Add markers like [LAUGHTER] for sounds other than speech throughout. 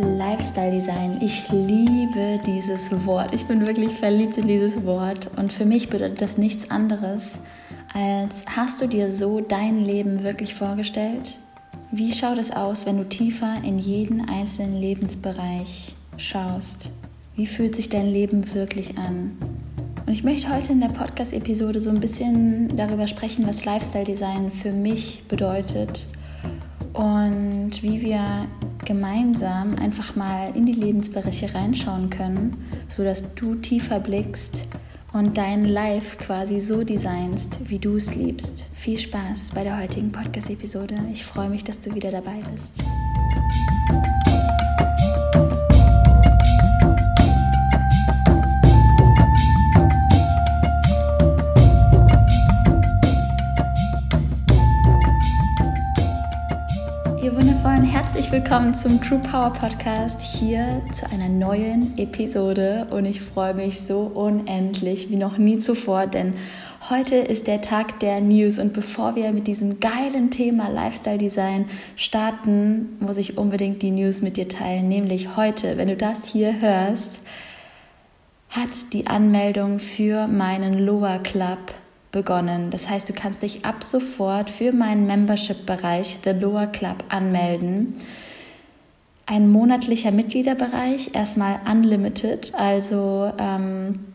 Lifestyle Design. Ich liebe dieses Wort. Ich bin wirklich verliebt in dieses Wort. Und für mich bedeutet das nichts anderes, als hast du dir so dein Leben wirklich vorgestellt? Wie schaut es aus, wenn du tiefer in jeden einzelnen Lebensbereich schaust? Wie fühlt sich dein Leben wirklich an? Und ich möchte heute in der Podcast-Episode so ein bisschen darüber sprechen, was Lifestyle Design für mich bedeutet und wie wir gemeinsam einfach mal in die Lebensbereiche reinschauen können, sodass du tiefer blickst und dein Life quasi so designst, wie du es liebst. Viel Spaß bei der heutigen Podcast-Episode. Ich freue mich, dass du wieder dabei bist. Willkommen zum True Power Podcast hier zu einer neuen Episode und ich freue mich so unendlich wie noch nie zuvor, denn heute ist der Tag der News und bevor wir mit diesem geilen Thema Lifestyle Design starten, muss ich unbedingt die News mit dir teilen, nämlich heute, wenn du das hier hörst, hat die Anmeldung für meinen Loa Club begonnen. Das heißt, du kannst dich ab sofort für meinen Membership-Bereich The Lower Club anmelden. Ein monatlicher Mitgliederbereich, erstmal unlimited, also ähm,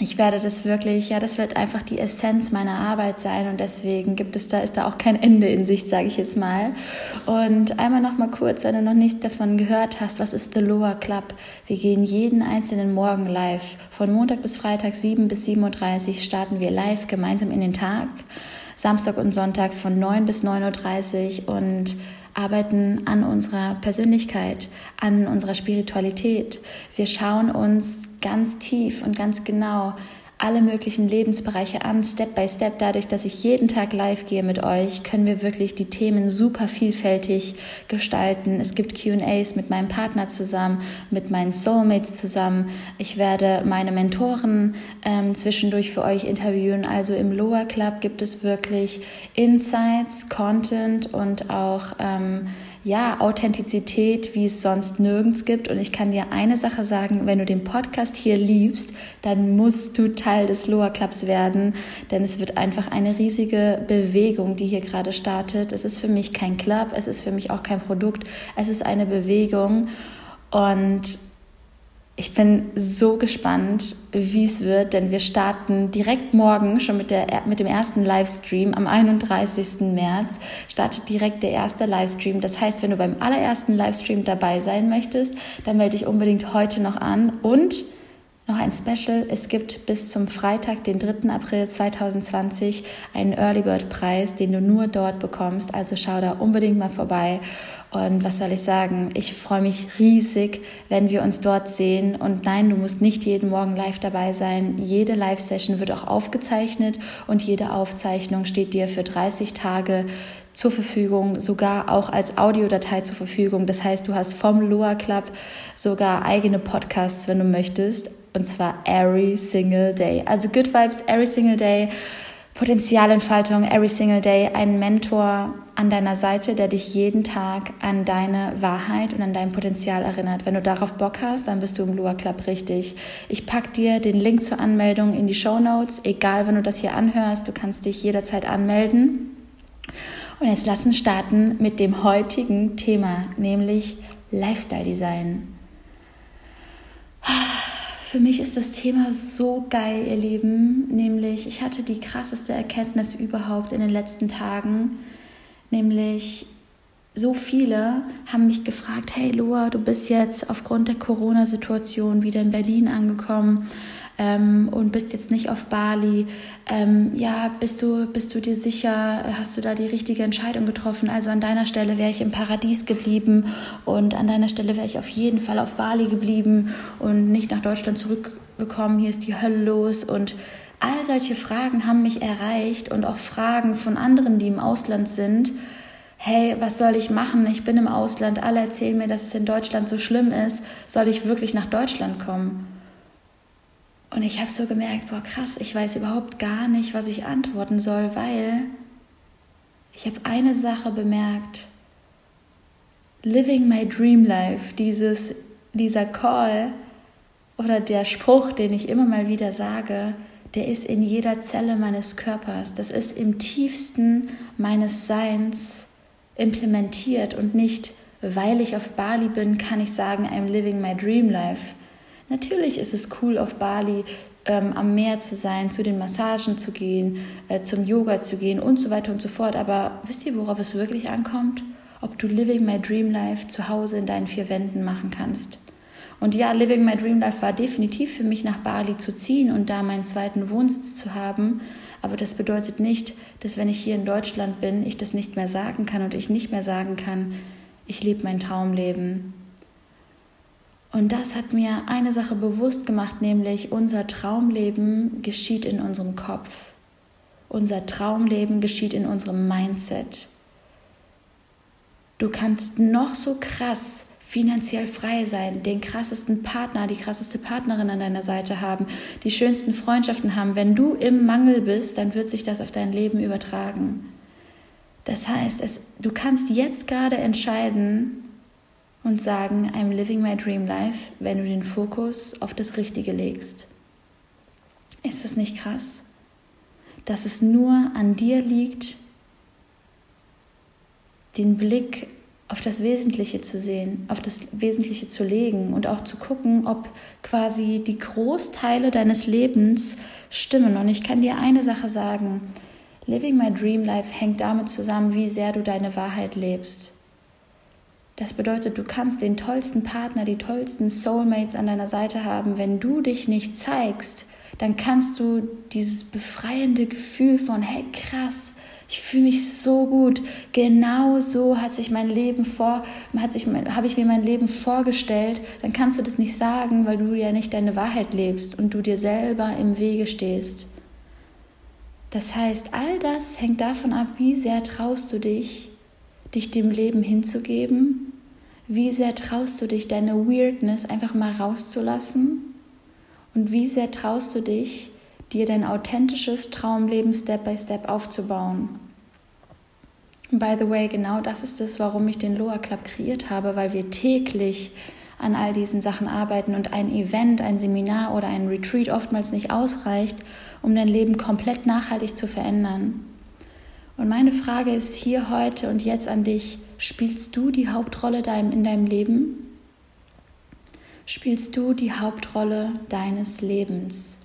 ich werde das wirklich, ja, das wird einfach die Essenz meiner Arbeit sein und deswegen gibt es da, ist da auch kein Ende in Sicht, sage ich jetzt mal. Und einmal noch mal kurz, wenn du noch nicht davon gehört hast, was ist The Lower Club? Wir gehen jeden einzelnen Morgen live. Von Montag bis Freitag 7 bis 7.30 Uhr starten wir live gemeinsam in den Tag. Samstag und Sonntag von 9 bis 9.30 Uhr und arbeiten an unserer Persönlichkeit, an unserer Spiritualität. Wir schauen uns ganz tief und ganz genau alle möglichen Lebensbereiche an, Step by Step. Dadurch, dass ich jeden Tag live gehe mit euch, können wir wirklich die Themen super vielfältig gestalten. Es gibt QAs mit meinem Partner zusammen, mit meinen Soulmates zusammen. Ich werde meine Mentoren ähm, zwischendurch für euch interviewen. Also im Lower Club gibt es wirklich Insights, Content und auch ähm, ja, Authentizität, wie es sonst nirgends gibt. Und ich kann dir eine Sache sagen, wenn du den Podcast hier liebst, dann musst du Teil des Loa Clubs werden, denn es wird einfach eine riesige Bewegung, die hier gerade startet. Es ist für mich kein Club, es ist für mich auch kein Produkt, es ist eine Bewegung. Und ich bin so gespannt, wie es wird, denn wir starten direkt morgen schon mit, der, mit dem ersten Livestream. Am 31. März startet direkt der erste Livestream. Das heißt, wenn du beim allerersten Livestream dabei sein möchtest, dann melde dich unbedingt heute noch an. Und noch ein Special. Es gibt bis zum Freitag, den 3. April 2020, einen Early Bird Preis, den du nur dort bekommst. Also schau da unbedingt mal vorbei. Und was soll ich sagen? Ich freue mich riesig, wenn wir uns dort sehen. Und nein, du musst nicht jeden Morgen live dabei sein. Jede Live-Session wird auch aufgezeichnet und jede Aufzeichnung steht dir für 30 Tage zur Verfügung, sogar auch als Audiodatei zur Verfügung. Das heißt, du hast vom Loa Club sogar eigene Podcasts, wenn du möchtest. Und zwar every single day. Also Good Vibes every single day. Potenzialentfaltung every single day, ein Mentor an deiner Seite, der dich jeden Tag an deine Wahrheit und an dein Potenzial erinnert. Wenn du darauf Bock hast, dann bist du im Lua Club richtig. Ich pack dir den Link zur Anmeldung in die Show Notes, egal wenn du das hier anhörst, du kannst dich jederzeit anmelden. Und jetzt lass uns starten mit dem heutigen Thema, nämlich Lifestyle Design. Für mich ist das Thema so geil, ihr Lieben. Nämlich, ich hatte die krasseste Erkenntnis überhaupt in den letzten Tagen. Nämlich, so viele haben mich gefragt, hey Loa, du bist jetzt aufgrund der Corona-Situation wieder in Berlin angekommen ähm, und bist jetzt nicht auf Bali. Ähm, ja, bist du, bist du dir sicher, hast du da die richtige Entscheidung getroffen? Also an deiner Stelle wäre ich im Paradies geblieben und an deiner Stelle wäre ich auf jeden Fall auf Bali geblieben und nicht nach Deutschland zurückgekommen. Hier ist die Hölle los und all solche Fragen haben mich erreicht und auch Fragen von anderen, die im Ausland sind hey, was soll ich machen? Ich bin im Ausland, alle erzählen mir, dass es in Deutschland so schlimm ist. Soll ich wirklich nach Deutschland kommen? Und ich habe so gemerkt, boah, krass, ich weiß überhaupt gar nicht, was ich antworten soll, weil ich habe eine Sache bemerkt. Living my dream life, dieses, dieser Call oder der Spruch, den ich immer mal wieder sage, der ist in jeder Zelle meines Körpers. Das ist im tiefsten meines Seins implementiert und nicht, weil ich auf Bali bin, kann ich sagen, I'm living my dream life. Natürlich ist es cool, auf Bali ähm, am Meer zu sein, zu den Massagen zu gehen, äh, zum Yoga zu gehen und so weiter und so fort. Aber wisst ihr, worauf es wirklich ankommt? Ob du Living My Dream Life zu Hause in deinen vier Wänden machen kannst. Und ja, Living My Dream Life war definitiv für mich nach Bali zu ziehen und da meinen zweiten Wohnsitz zu haben. Aber das bedeutet nicht, dass wenn ich hier in Deutschland bin, ich das nicht mehr sagen kann und ich nicht mehr sagen kann, ich lebe mein Traumleben. Und das hat mir eine Sache bewusst gemacht, nämlich unser Traumleben geschieht in unserem Kopf. Unser Traumleben geschieht in unserem Mindset. Du kannst noch so krass finanziell frei sein, den krassesten Partner, die krasseste Partnerin an deiner Seite haben, die schönsten Freundschaften haben. Wenn du im Mangel bist, dann wird sich das auf dein Leben übertragen. Das heißt, es, du kannst jetzt gerade entscheiden, und sagen, I'm living my dream life, wenn du den Fokus auf das Richtige legst. Ist das nicht krass? Dass es nur an dir liegt, den Blick auf das Wesentliche zu sehen, auf das Wesentliche zu legen und auch zu gucken, ob quasi die Großteile deines Lebens stimmen. Und ich kann dir eine Sache sagen, Living My Dream Life hängt damit zusammen, wie sehr du deine Wahrheit lebst. Das bedeutet, du kannst den tollsten Partner, die tollsten Soulmates an deiner Seite haben. Wenn du dich nicht zeigst, dann kannst du dieses befreiende Gefühl von, hey krass, ich fühle mich so gut. Genau so hat sich mein Leben vor, hat sich, habe ich mir mein Leben vorgestellt. Dann kannst du das nicht sagen, weil du ja nicht deine Wahrheit lebst und du dir selber im Wege stehst. Das heißt, all das hängt davon ab, wie sehr traust du dich, dich dem Leben hinzugeben? Wie sehr traust du dich, deine Weirdness einfach mal rauszulassen? Und wie sehr traust du dich, dir dein authentisches Traumleben Step by Step aufzubauen? By the way, genau das ist es, warum ich den Loa Club kreiert habe, weil wir täglich an all diesen Sachen arbeiten und ein Event, ein Seminar oder ein Retreat oftmals nicht ausreicht, um dein Leben komplett nachhaltig zu verändern. Und meine Frage ist hier heute und jetzt an dich, spielst du die Hauptrolle in deinem Leben? Spielst du die Hauptrolle deines Lebens?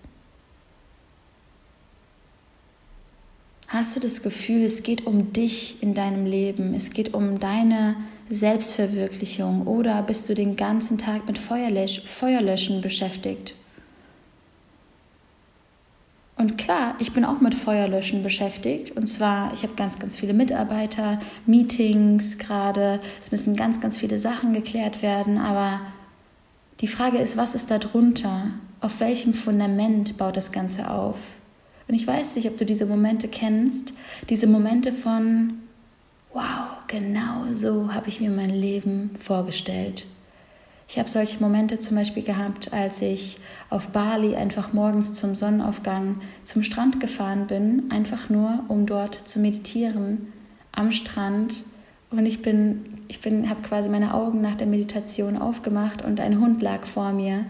Hast du das Gefühl, es geht um dich in deinem Leben, es geht um deine Selbstverwirklichung oder bist du den ganzen Tag mit Feuerlöschen beschäftigt? Und klar, ich bin auch mit Feuerlöschen beschäftigt. Und zwar, ich habe ganz, ganz viele Mitarbeiter, Meetings gerade. Es müssen ganz, ganz viele Sachen geklärt werden. Aber die Frage ist, was ist da drunter? Auf welchem Fundament baut das Ganze auf? Und ich weiß nicht, ob du diese Momente kennst. Diese Momente von, wow, genau so habe ich mir mein Leben vorgestellt. Ich habe solche Momente zum Beispiel gehabt, als ich auf Bali einfach morgens zum Sonnenaufgang zum Strand gefahren bin, einfach nur, um dort zu meditieren am Strand. Und ich bin, ich bin, habe quasi meine Augen nach der Meditation aufgemacht und ein Hund lag vor mir.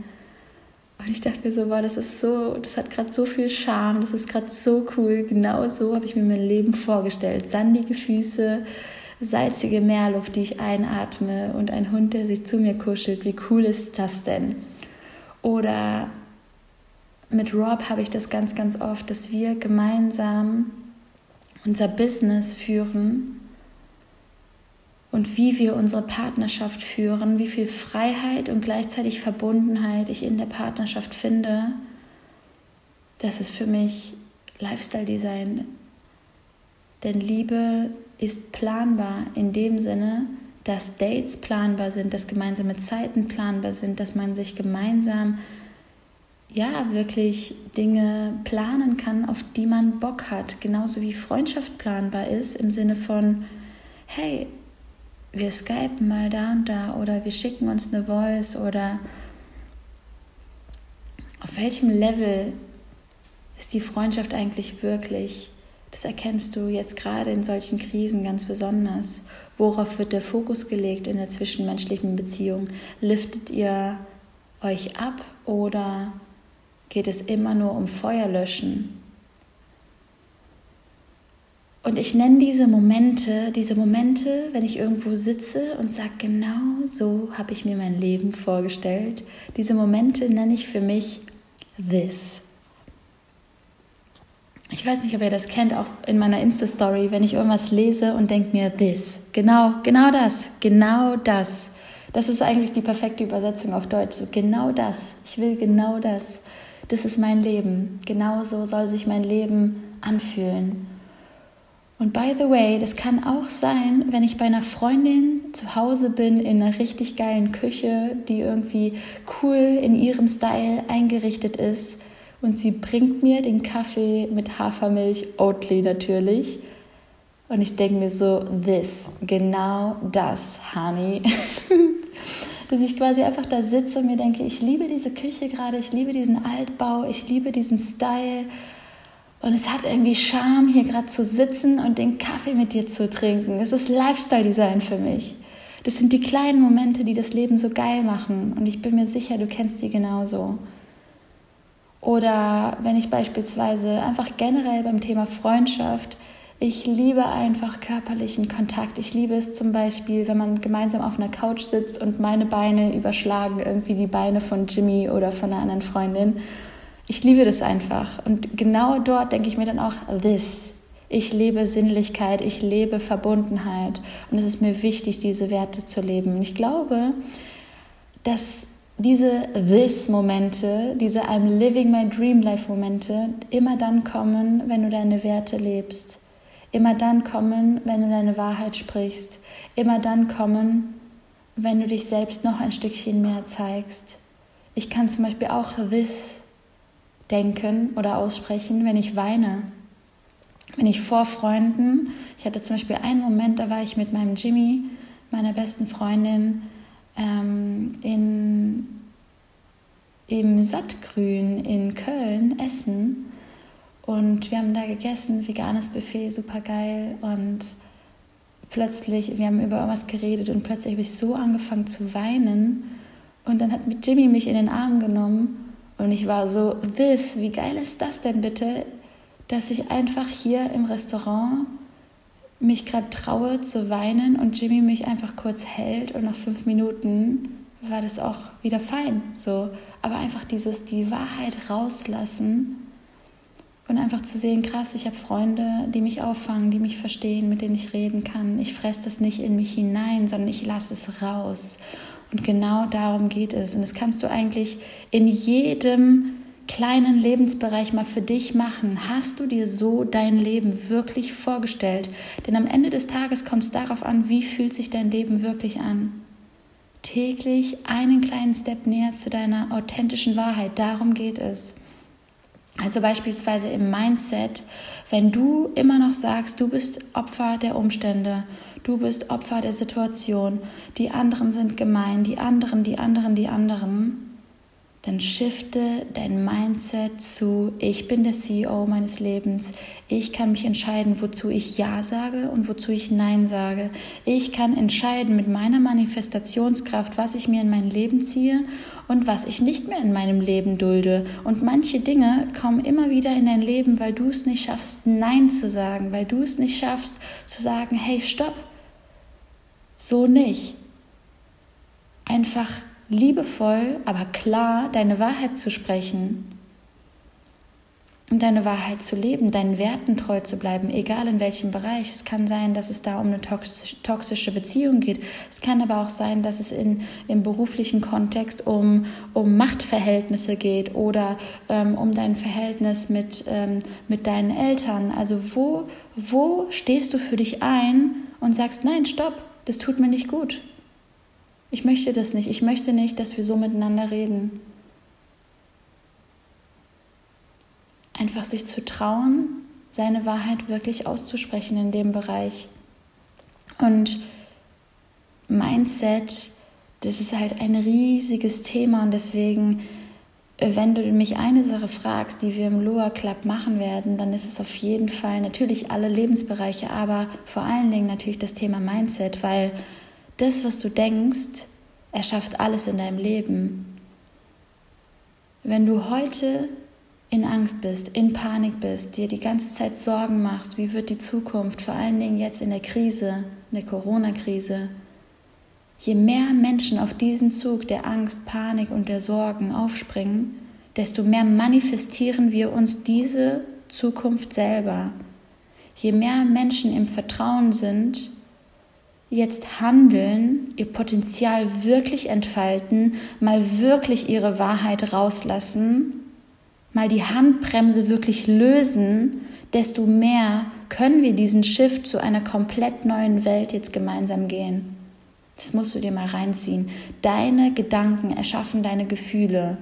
Und ich dachte mir so, boah, das ist so, das hat gerade so viel Charme, das ist gerade so cool. Genau so habe ich mir mein Leben vorgestellt. Sandige Füße, salzige Meerluft, die ich einatme und ein Hund, der sich zu mir kuschelt. Wie cool ist das denn? Oder mit Rob habe ich das ganz, ganz oft, dass wir gemeinsam unser Business führen und wie wir unsere Partnerschaft führen, wie viel Freiheit und gleichzeitig Verbundenheit ich in der Partnerschaft finde. Das ist für mich Lifestyle Design. Denn Liebe ist planbar in dem Sinne, dass Dates planbar sind, dass gemeinsame Zeiten planbar sind, dass man sich gemeinsam ja wirklich Dinge planen kann, auf die man Bock hat, genauso wie Freundschaft planbar ist im Sinne von hey, wir skypen mal da und da oder wir schicken uns eine Voice oder auf welchem Level ist die Freundschaft eigentlich wirklich? Das erkennst du jetzt gerade in solchen Krisen ganz besonders. Worauf wird der Fokus gelegt in der zwischenmenschlichen Beziehung? Liftet ihr euch ab oder geht es immer nur um Feuerlöschen? Und ich nenne diese Momente, diese Momente, wenn ich irgendwo sitze und sage, genau so habe ich mir mein Leben vorgestellt. Diese Momente nenne ich für mich This. Ich weiß nicht, ob ihr das kennt, auch in meiner Insta-Story, wenn ich irgendwas lese und denke mir, this, genau, genau das, genau das. Das ist eigentlich die perfekte Übersetzung auf Deutsch. So, genau das. Ich will genau das. Das ist mein Leben. Genau so soll sich mein Leben anfühlen. Und by the way, das kann auch sein, wenn ich bei einer Freundin zu Hause bin in einer richtig geilen Küche, die irgendwie cool in ihrem Style eingerichtet ist und sie bringt mir den Kaffee mit Hafermilch, Oatly natürlich. Und ich denke mir so, this, genau das, Honey. [LAUGHS] Dass ich quasi einfach da sitze und mir denke, ich liebe diese Küche gerade, ich liebe diesen Altbau, ich liebe diesen Style. Und es hat irgendwie Charme, hier gerade zu sitzen und den Kaffee mit dir zu trinken. Es ist Lifestyle-Design für mich. Das sind die kleinen Momente, die das Leben so geil machen. Und ich bin mir sicher, du kennst sie genauso. Oder wenn ich beispielsweise einfach generell beim Thema Freundschaft, ich liebe einfach körperlichen Kontakt. Ich liebe es zum Beispiel, wenn man gemeinsam auf einer Couch sitzt und meine Beine überschlagen irgendwie die Beine von Jimmy oder von einer anderen Freundin. Ich liebe das einfach. Und genau dort denke ich mir dann auch, this. Ich lebe Sinnlichkeit, ich lebe Verbundenheit. Und es ist mir wichtig, diese Werte zu leben. Und ich glaube, dass diese This-Momente, diese I'm living my dream life-Momente immer dann kommen, wenn du deine Werte lebst. Immer dann kommen, wenn du deine Wahrheit sprichst. Immer dann kommen, wenn du dich selbst noch ein Stückchen mehr zeigst. Ich kann zum Beispiel auch This denken oder aussprechen, wenn ich weine. Wenn ich vor Freunden, ich hatte zum Beispiel einen Moment, da war ich mit meinem Jimmy, meiner besten Freundin, ähm, in, im Sattgrün in Köln essen. Und wir haben da gegessen, veganes Buffet, super geil. Und plötzlich, wir haben über was geredet und plötzlich habe ich so angefangen zu weinen. Und dann hat Jimmy mich in den Arm genommen und ich war so, this, wie geil ist das denn bitte, dass ich einfach hier im Restaurant mich gerade traue zu weinen und Jimmy mich einfach kurz hält und nach fünf Minuten war das auch wieder fein. So. Aber einfach dieses, die Wahrheit rauslassen und einfach zu sehen, krass, ich habe Freunde, die mich auffangen, die mich verstehen, mit denen ich reden kann. Ich fresse das nicht in mich hinein, sondern ich lasse es raus. Und genau darum geht es. Und das kannst du eigentlich in jedem kleinen Lebensbereich mal für dich machen? Hast du dir so dein Leben wirklich vorgestellt? Denn am Ende des Tages kommt es darauf an, wie fühlt sich dein Leben wirklich an. Täglich einen kleinen Step näher zu deiner authentischen Wahrheit, darum geht es. Also beispielsweise im Mindset, wenn du immer noch sagst, du bist Opfer der Umstände, du bist Opfer der Situation, die anderen sind gemein, die anderen, die anderen, die anderen, dann shifte dein Mindset zu, ich bin der CEO meines Lebens, ich kann mich entscheiden, wozu ich Ja sage und wozu ich Nein sage. Ich kann entscheiden mit meiner Manifestationskraft, was ich mir in mein Leben ziehe und was ich nicht mehr in meinem Leben dulde. Und manche Dinge kommen immer wieder in dein Leben, weil du es nicht schaffst, Nein zu sagen, weil du es nicht schaffst zu sagen, hey, stopp, so nicht. Einfach liebevoll, aber klar deine Wahrheit zu sprechen und deine Wahrheit zu leben, deinen Werten treu zu bleiben, egal in welchem Bereich. Es kann sein, dass es da um eine toxische Beziehung geht. Es kann aber auch sein, dass es in, im beruflichen Kontext um, um Machtverhältnisse geht oder ähm, um dein Verhältnis mit, ähm, mit deinen Eltern. Also wo, wo stehst du für dich ein und sagst, nein, stopp, das tut mir nicht gut. Ich möchte das nicht. Ich möchte nicht, dass wir so miteinander reden. Einfach sich zu trauen, seine Wahrheit wirklich auszusprechen in dem Bereich. Und Mindset, das ist halt ein riesiges Thema und deswegen wenn du mich eine Sache fragst, die wir im Loa Club machen werden, dann ist es auf jeden Fall natürlich alle Lebensbereiche, aber vor allen Dingen natürlich das Thema Mindset, weil das, was du denkst, erschafft alles in deinem Leben. Wenn du heute in Angst bist, in Panik bist, dir die ganze Zeit Sorgen machst, wie wird die Zukunft, vor allen Dingen jetzt in der Krise, in der Corona-Krise, Je mehr Menschen auf diesen Zug der Angst, Panik und der Sorgen aufspringen, desto mehr manifestieren wir uns diese Zukunft selber. Je mehr Menschen im Vertrauen sind, jetzt handeln, ihr Potenzial wirklich entfalten, mal wirklich ihre Wahrheit rauslassen, mal die Handbremse wirklich lösen, desto mehr können wir diesen Shift zu einer komplett neuen Welt jetzt gemeinsam gehen. Das musst du dir mal reinziehen. Deine Gedanken erschaffen deine Gefühle.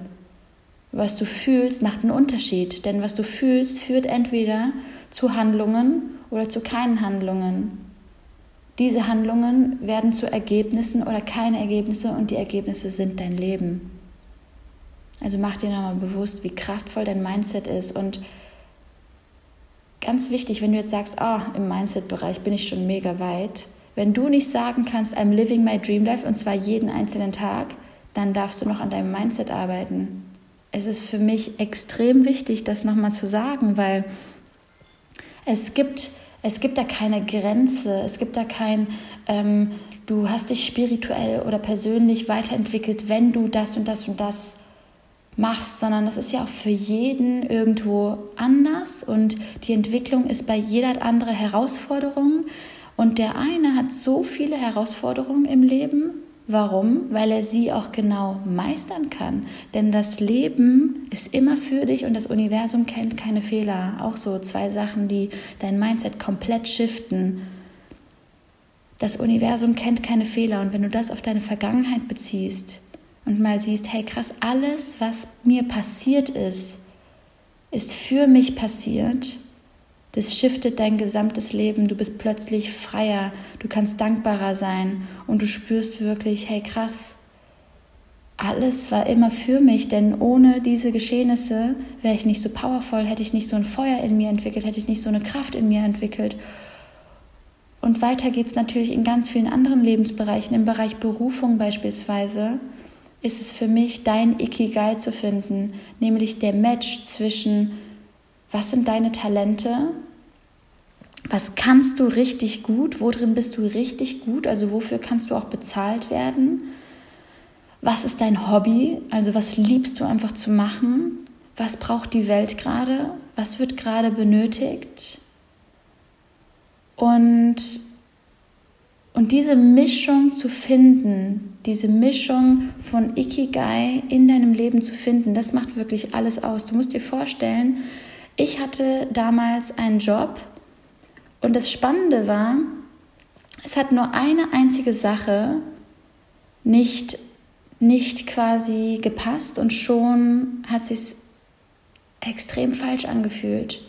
Was du fühlst, macht einen Unterschied, denn was du fühlst, führt entweder zu Handlungen oder zu keinen Handlungen. Diese Handlungen werden zu Ergebnissen oder keine Ergebnisse und die Ergebnisse sind dein Leben. Also mach dir nochmal bewusst, wie kraftvoll dein Mindset ist und ganz wichtig, wenn du jetzt sagst, oh, im Mindset-Bereich bin ich schon mega weit, wenn du nicht sagen kannst, I'm living my dream life und zwar jeden einzelnen Tag, dann darfst du noch an deinem Mindset arbeiten. Es ist für mich extrem wichtig, das nochmal zu sagen, weil es gibt, es gibt da keine Grenze, es gibt da kein, ähm, du hast dich spirituell oder persönlich weiterentwickelt, wenn du das und das und das machst, sondern das ist ja auch für jeden irgendwo anders und die Entwicklung ist bei jeder andere Herausforderung. Und der eine hat so viele Herausforderungen im Leben. Warum? Weil er sie auch genau meistern kann. Denn das Leben ist immer für dich und das Universum kennt keine Fehler. Auch so zwei Sachen, die dein Mindset komplett shiften. Das Universum kennt keine Fehler und wenn du das auf deine Vergangenheit beziehst und mal siehst, hey krass, alles, was mir passiert ist, ist für mich passiert das shiftet dein gesamtes Leben. Du bist plötzlich freier, du kannst dankbarer sein und du spürst wirklich, hey krass, alles war immer für mich, denn ohne diese Geschehnisse wäre ich nicht so powerful, hätte ich nicht so ein Feuer in mir entwickelt, hätte ich nicht so eine Kraft in mir entwickelt. Und weiter geht es natürlich in ganz vielen anderen Lebensbereichen. Im Bereich Berufung beispielsweise ist es für mich, dein Ikigai zu finden, nämlich der Match zwischen was sind deine Talente? Was kannst du richtig gut? Worin bist du richtig gut? Also wofür kannst du auch bezahlt werden? Was ist dein Hobby? Also was liebst du einfach zu machen? Was braucht die Welt gerade? Was wird gerade benötigt? Und, und diese Mischung zu finden, diese Mischung von Ikigai in deinem Leben zu finden, das macht wirklich alles aus. Du musst dir vorstellen, ich hatte damals einen Job und das Spannende war, es hat nur eine einzige Sache nicht, nicht quasi gepasst und schon hat sich extrem falsch angefühlt.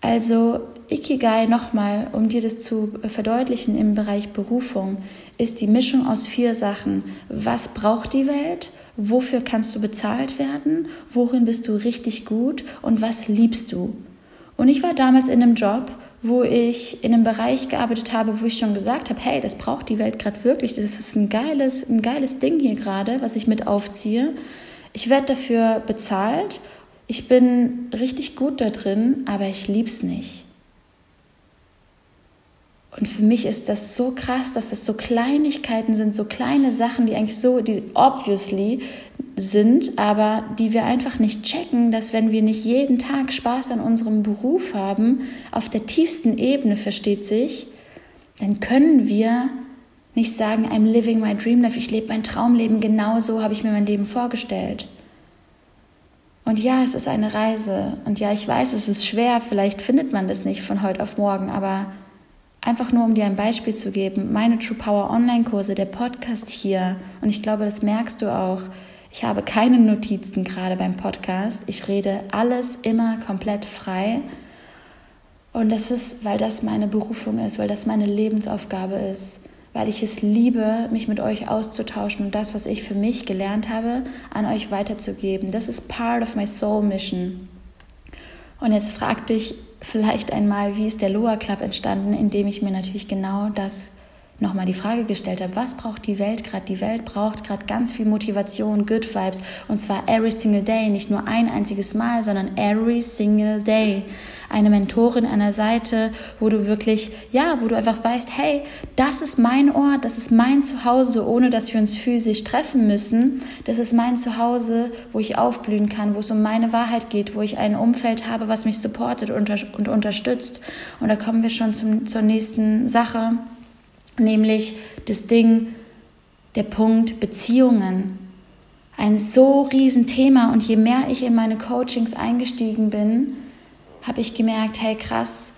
Also Ikigai nochmal, um dir das zu verdeutlichen im Bereich Berufung, ist die Mischung aus vier Sachen. Was braucht die Welt? Wofür kannst du bezahlt werden? Worin bist du richtig gut? Und was liebst du? Und ich war damals in einem Job, wo ich in einem Bereich gearbeitet habe, wo ich schon gesagt habe, hey, das braucht die Welt gerade wirklich. Das ist ein geiles, ein geiles Ding hier gerade, was ich mit aufziehe. Ich werde dafür bezahlt. Ich bin richtig gut da drin, aber ich lieb's nicht. Und für mich ist das so krass, dass das so Kleinigkeiten sind, so kleine Sachen, die eigentlich so, die obviously sind, aber die wir einfach nicht checken, dass wenn wir nicht jeden Tag Spaß an unserem Beruf haben, auf der tiefsten Ebene versteht sich, dann können wir nicht sagen, I'm living my dream life, ich lebe mein Traumleben, genau so habe ich mir mein Leben vorgestellt. Und ja, es ist eine Reise. Und ja, ich weiß, es ist schwer, vielleicht findet man das nicht von heute auf morgen, aber Einfach nur, um dir ein Beispiel zu geben, meine True Power Online-Kurse, der Podcast hier, und ich glaube, das merkst du auch, ich habe keine Notizen gerade beim Podcast. Ich rede alles immer komplett frei. Und das ist, weil das meine Berufung ist, weil das meine Lebensaufgabe ist, weil ich es liebe, mich mit euch auszutauschen und das, was ich für mich gelernt habe, an euch weiterzugeben. Das ist part of my soul mission. Und jetzt frag dich vielleicht einmal, wie ist der Loa Club entstanden, indem ich mir natürlich genau das nochmal die Frage gestellt habe, was braucht die Welt gerade? Die Welt braucht gerade ganz viel Motivation, Good Vibes und zwar every single day, nicht nur ein einziges Mal, sondern every single day. Eine Mentorin an der Seite, wo du wirklich, ja, wo du einfach weißt, hey, das ist mein Ort, das ist mein Zuhause, ohne dass wir uns physisch treffen müssen. Das ist mein Zuhause, wo ich aufblühen kann, wo es um meine Wahrheit geht, wo ich ein Umfeld habe, was mich supportet und, unterstützt. Und da kommen wir schon zum, zur nächsten Sache nämlich das Ding, der Punkt Beziehungen. Ein so riesen Thema und je mehr ich in meine Coachings eingestiegen bin, habe ich gemerkt, hey krass,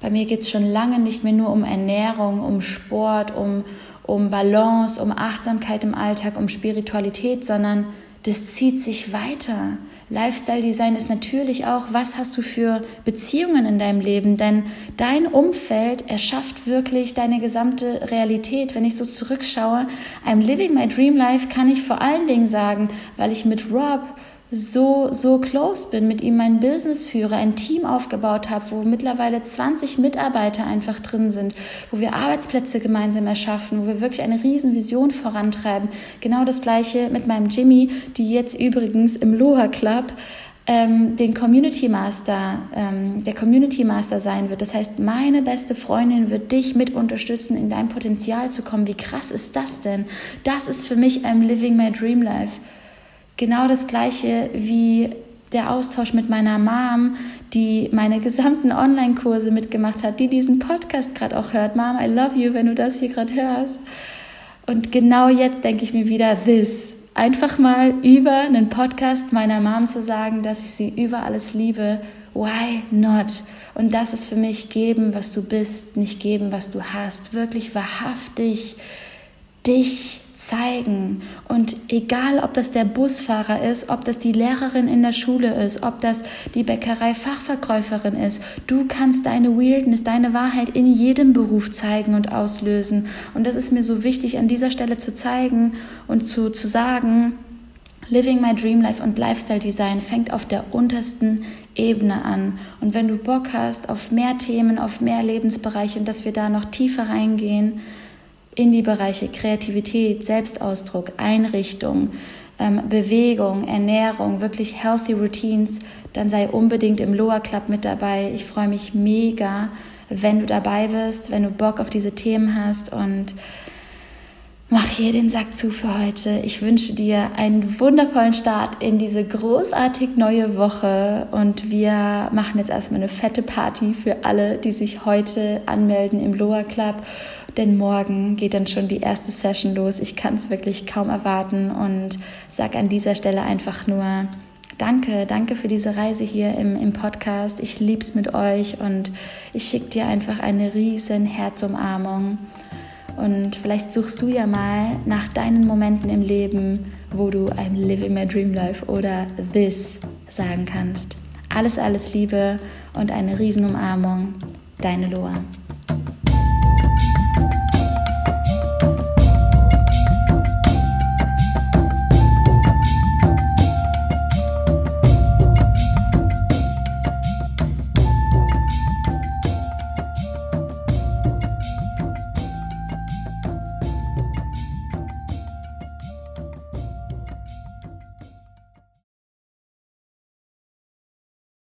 bei mir geht es schon lange nicht mehr nur um Ernährung, um Sport, um, um Balance, um Achtsamkeit im Alltag, um Spiritualität, sondern das zieht sich weiter. Lifestyle Design ist natürlich auch, was hast du für Beziehungen in deinem Leben? Denn dein Umfeld erschafft wirklich deine gesamte Realität. Wenn ich so zurückschaue, I'm living my dream life, kann ich vor allen Dingen sagen, weil ich mit Rob so, so close bin, mit ihm mein Business führe, ein Team aufgebaut habe, wo mittlerweile 20 Mitarbeiter einfach drin sind, wo wir Arbeitsplätze gemeinsam erschaffen, wo wir wirklich eine riesen Vision vorantreiben. Genau das gleiche mit meinem Jimmy, die jetzt übrigens im Loha Club ähm, den Community Master, ähm, der Community Master sein wird. Das heißt, meine beste Freundin wird dich mit unterstützen, in dein Potenzial zu kommen. Wie krass ist das denn? Das ist für mich I'm living my dream life. Genau das gleiche wie der Austausch mit meiner Mom, die meine gesamten Online-Kurse mitgemacht hat, die diesen Podcast gerade auch hört. Mom, I love you, wenn du das hier gerade hörst. Und genau jetzt denke ich mir wieder, this. Einfach mal über einen Podcast meiner Mom zu sagen, dass ich sie über alles liebe. Why not? Und das ist für mich geben, was du bist, nicht geben, was du hast. Wirklich wahrhaftig dich zeigen. Und egal, ob das der Busfahrer ist, ob das die Lehrerin in der Schule ist, ob das die Bäckerei-Fachverkäuferin ist, du kannst deine Weirdness, deine Wahrheit in jedem Beruf zeigen und auslösen. Und das ist mir so wichtig an dieser Stelle zu zeigen und zu, zu sagen, Living My Dream Life und Lifestyle Design fängt auf der untersten Ebene an. Und wenn du Bock hast auf mehr Themen, auf mehr Lebensbereiche und dass wir da noch tiefer reingehen, in die Bereiche Kreativität, Selbstausdruck, Einrichtung, ähm, Bewegung, Ernährung, wirklich healthy Routines, dann sei unbedingt im Loa Club mit dabei. Ich freue mich mega, wenn du dabei bist, wenn du Bock auf diese Themen hast und mach hier den Sack zu für heute. Ich wünsche dir einen wundervollen Start in diese großartig neue Woche und wir machen jetzt erstmal eine fette Party für alle, die sich heute anmelden im Loa Club denn morgen geht dann schon die erste Session los. Ich kann es wirklich kaum erwarten und sage an dieser Stelle einfach nur Danke, danke für diese Reise hier im, im Podcast. Ich lieb's mit euch und ich schicke dir einfach eine riesen Herzumarmung. Und vielleicht suchst du ja mal nach deinen Momenten im Leben, wo du I'm living my dream life oder this sagen kannst. Alles, alles Liebe und eine Riesenumarmung. Deine Loa.